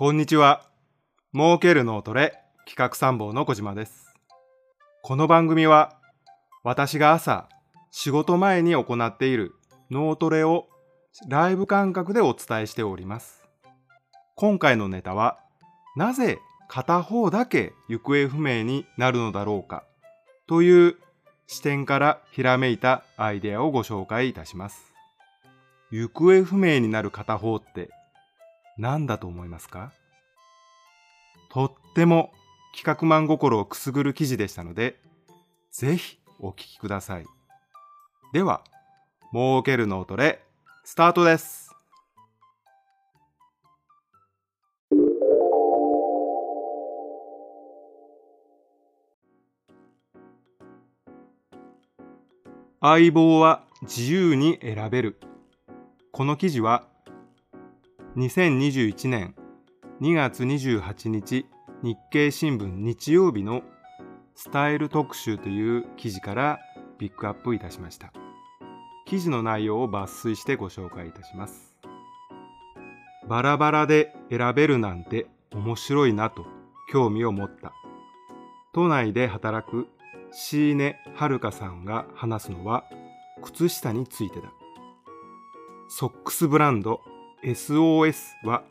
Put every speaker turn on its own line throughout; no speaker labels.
こんにちは。儲ける脳トレ企画参謀の小島です。この番組は私が朝仕事前に行っている脳トレをライブ感覚でお伝えしております。今回のネタはなぜ片方だけ行方不明になるのだろうかという視点からひらめいたアイデアをご紹介いたします。行方不明になる片方って何だと思いますか？とっても企画マン心をくすぐる記事でしたので、ぜひお聞きください。では、儲ける脳トレ、スタートです。相棒は自由に選べる。この記事は2021年2月28日日経新聞日曜日のスタイル特集という記事からピックアップいたしました。記事の内容を抜粋してご紹介いたします。バラバラで選べるなんて面白いなと興味を持った。都内で働く椎根遥さんが話すのは靴下についてだ。ソックスブランド SOS は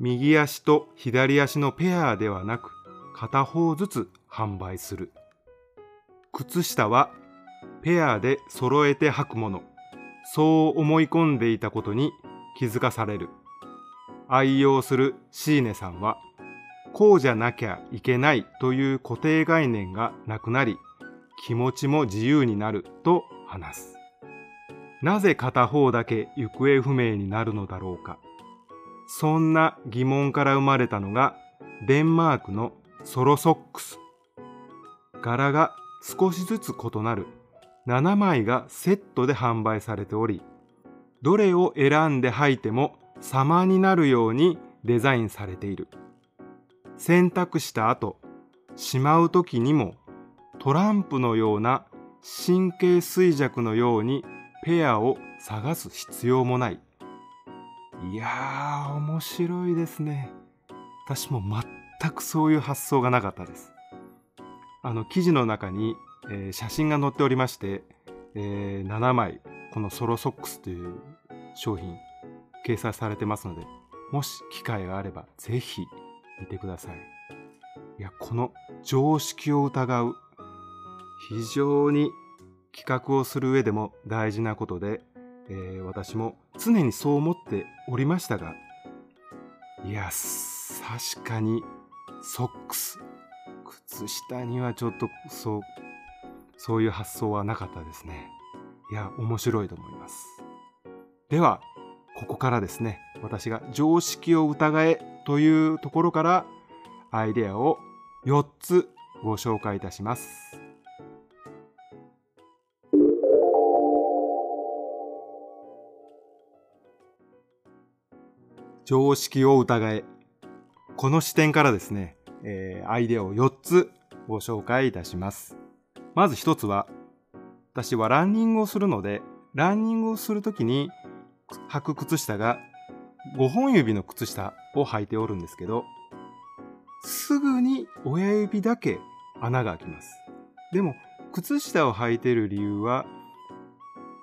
右足と左足のペアではなく片方ずつ販売する。靴下はペアで揃えて履くもの。そう思い込んでいたことに気づかされる。愛用するシーネさんはこうじゃなきゃいけないという固定概念がなくなり気持ちも自由になると話す。なぜ片方だけ行方不明になるのだろうか。そんな疑問から生まれたのがデンマークのソロソックス。柄が少しずつ異なる7枚がセットで販売されており、どれを選んで履いても様になるようにデザインされている。選択した後、しまう時にもトランプのような神経衰弱のようにペアを探す必要もない。いやー、面白いですね。私も全くそういう発想がなかったです。あの、記事の中に、えー写真が載っておりまして、えー7枚、このソロソックスという商品、掲載されてますので、もし機会があれば、ぜひ見てください。いや、この常識を疑う、非常に企画をする上でも大事なことで、えー私も常にそう思っておりましたがいや確かにソックス。靴下にはちょっとそうそういう発想はなかったですね。いや面白いと思います。ではここからですね私が常識を疑えというところからアイデアを4つご紹介いたします。常識を疑え。この視点からですね、えーアイデアを4つご紹介いたします。まず1つは、私はランニングをするので、ランニングをするときに履く靴下が5本指の靴下を履いておるんですけど、すぐに親指だけ穴が開きます。でも、靴下を履いている理由は、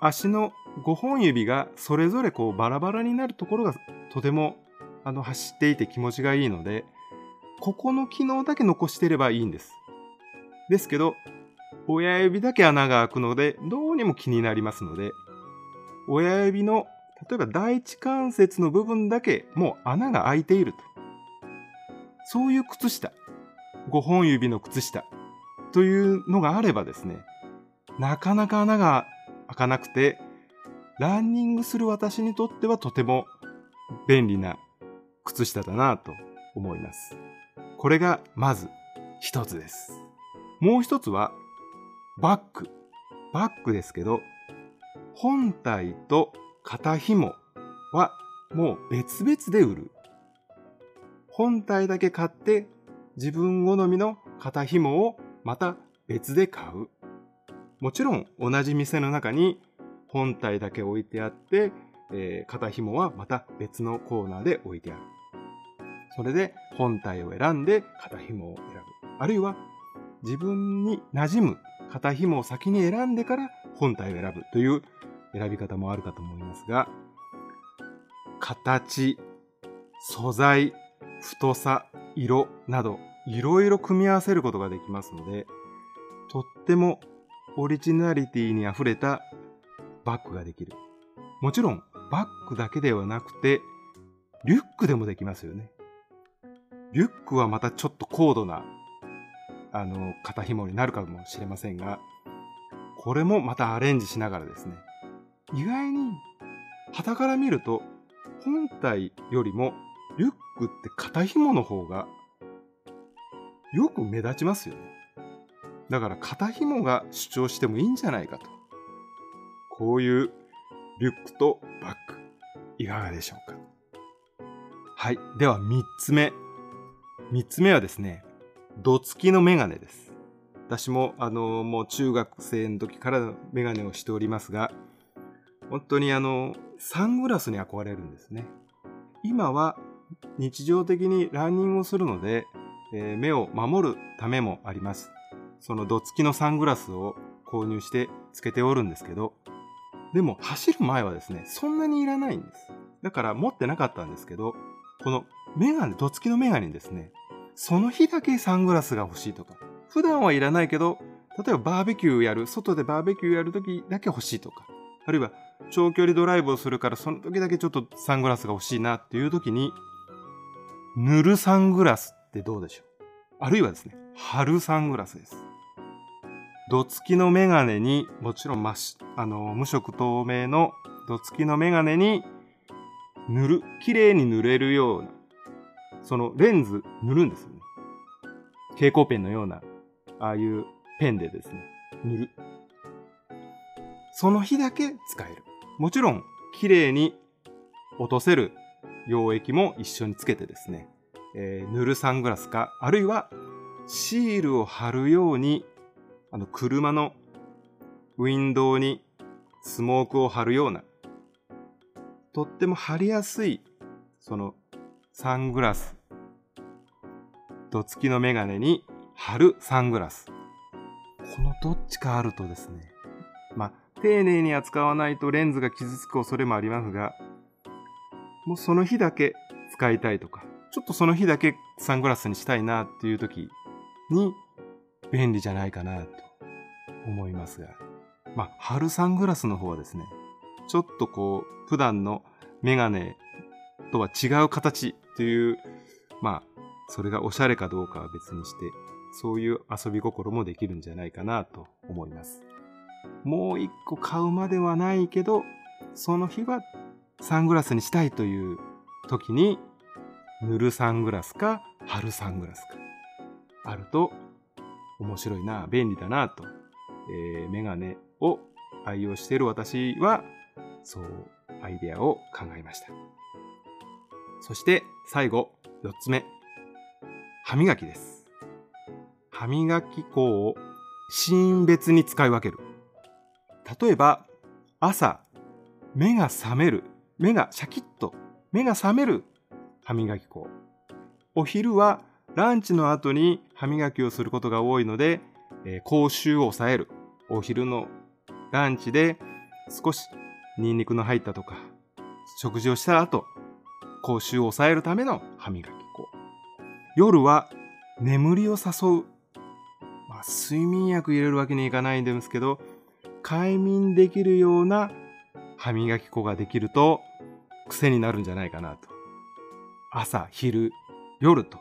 足の5本指がそれぞれこうバラバラになるところがとてもあの走っていて気持ちがいいので、ここの機能だけ残してればいいんです。ですけど、親指だけ穴が開くので、どうにも気になりますので、親指の、例えば第一関節の部分だけもう穴が開いていると。そういう靴下、5本指の靴下というのがあればですね、なかなか穴が開かなくて、ランニングする私にとってはとても便利な靴下だなと思います。これがまず一つです。もう一つはバッグ。バッグですけど、本体と肩紐はもう別々で売る。本体だけ買って自分好みの肩紐をまた別で買う。もちろん同じ店の中に本体だけ置いてあって、えー肩紐はまた別のコーナーで置いてある。それで本体を選んで肩紐を選ぶ。あるいは自分に馴染む肩紐を先に選んでから本体を選ぶという選び方もあるかと思いますが、形、素材、太さ、色などいろいろ組み合わせることができますので、とってもオリジナリティに溢れたバッグができる。もちろんバッグだけではなくて、リュックでもできますよね。リュックはまたちょっと高度な、あの、肩紐になるかもしれませんが、これもまたアレンジしながらですね。意外に、旗から見ると、本体よりもリュックって肩紐の方がよく目立ちますよね。だから肩紐が主張してもいいんじゃないかと。こういうリュックとバッグ、いかがでしょうか？はい。では3つ目。3つ目はですね、どつきのメガネです。私も、あの、もう中学生の時からメガネをしておりますが、本当にあの、サングラスに憧れるんですね。今は日常的にランニングをするので、えー、目を守るためもあります。そのどつきのサングラスを購入してつけておるんですけど、でも走る前はですね、そんなにいらないんです。だから持ってなかったんですけど、このメガネ、どつきのメガネにですね、その日だけサングラスが欲しいとか、普段はいらないけど、例えばバーベキューやる、外でバーベキューやるときだけ欲しいとか、あるいは長距離ドライブをするからその時だけちょっとサングラスが欲しいなっていう時に、塗るサングラスってどうでしょう？あるいはですね、貼るサングラスです。どつきのメガネに、もちろん、あの、無色透明のどつきのメガネに塗る、綺麗に塗れるような、そのレンズ塗るんですよね。蛍光ペンのような、ああいうペンでですね、塗る。その日だけ使える。もちろん、綺麗に落とせる溶液も一緒につけてですね、えー、塗るサングラスか、あるいはシールを貼るようにあの、車のウィンドウにスモークを貼るような、とっても貼りやすい、その、サングラス、どつきのメガネに貼るサングラス。このどっちかあるとですね、まあ、丁寧に扱わないとレンズが傷つく恐れもありますが、もうその日だけ使いたいとか、ちょっとその日だけサングラスにしたいなっていう時に便利じゃないかなと思いますが。まあ、春サングラスの方はですね、ちょっとこう、普段のメガネとは違う形という、まあ、それがおしゃれかどうかは別にして、そういう遊び心もできるんじゃないかなと思います。もう一個買うまではないけど、その日はサングラスにしたいという時に、塗るサングラスか貼るサングラスかあると面白いな、便利だなとえー、メガネを愛用している私は、そう、アイデアを考えました。そして最後、四つ目。歯磨きです。歯磨き粉をシーン別に使い分ける。例えば、朝、目が覚める、目がシャキッと、目が覚める歯磨き粉。お昼はランチの後に歯磨きをすることが多いので、えー、口臭を抑える。お昼のランチで少しニンニクの入ったとか、食事をした後、口臭を抑えるための歯磨き粉。夜は眠りを誘う。まあ、睡眠薬入れるわけにいかないんですけど、快眠できるような歯磨き粉ができると癖になるんじゃないかなと。朝、昼、夜と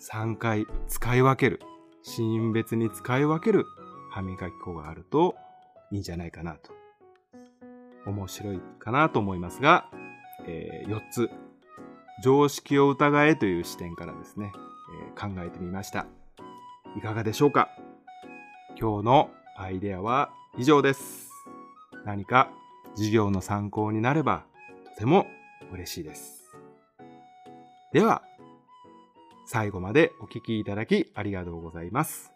3回使い分ける。シーン別に使い分ける歯磨き粉があるといいんじゃないかなと。面白いかなと思いますが、えー、4つ。常識を疑えという視点からですね、えー、考えてみました。いかがでしょうか？今日のアイデアは以上です。何か授業の参考になればとても嬉しいです。では、最後までお聴きいただきありがとうございます。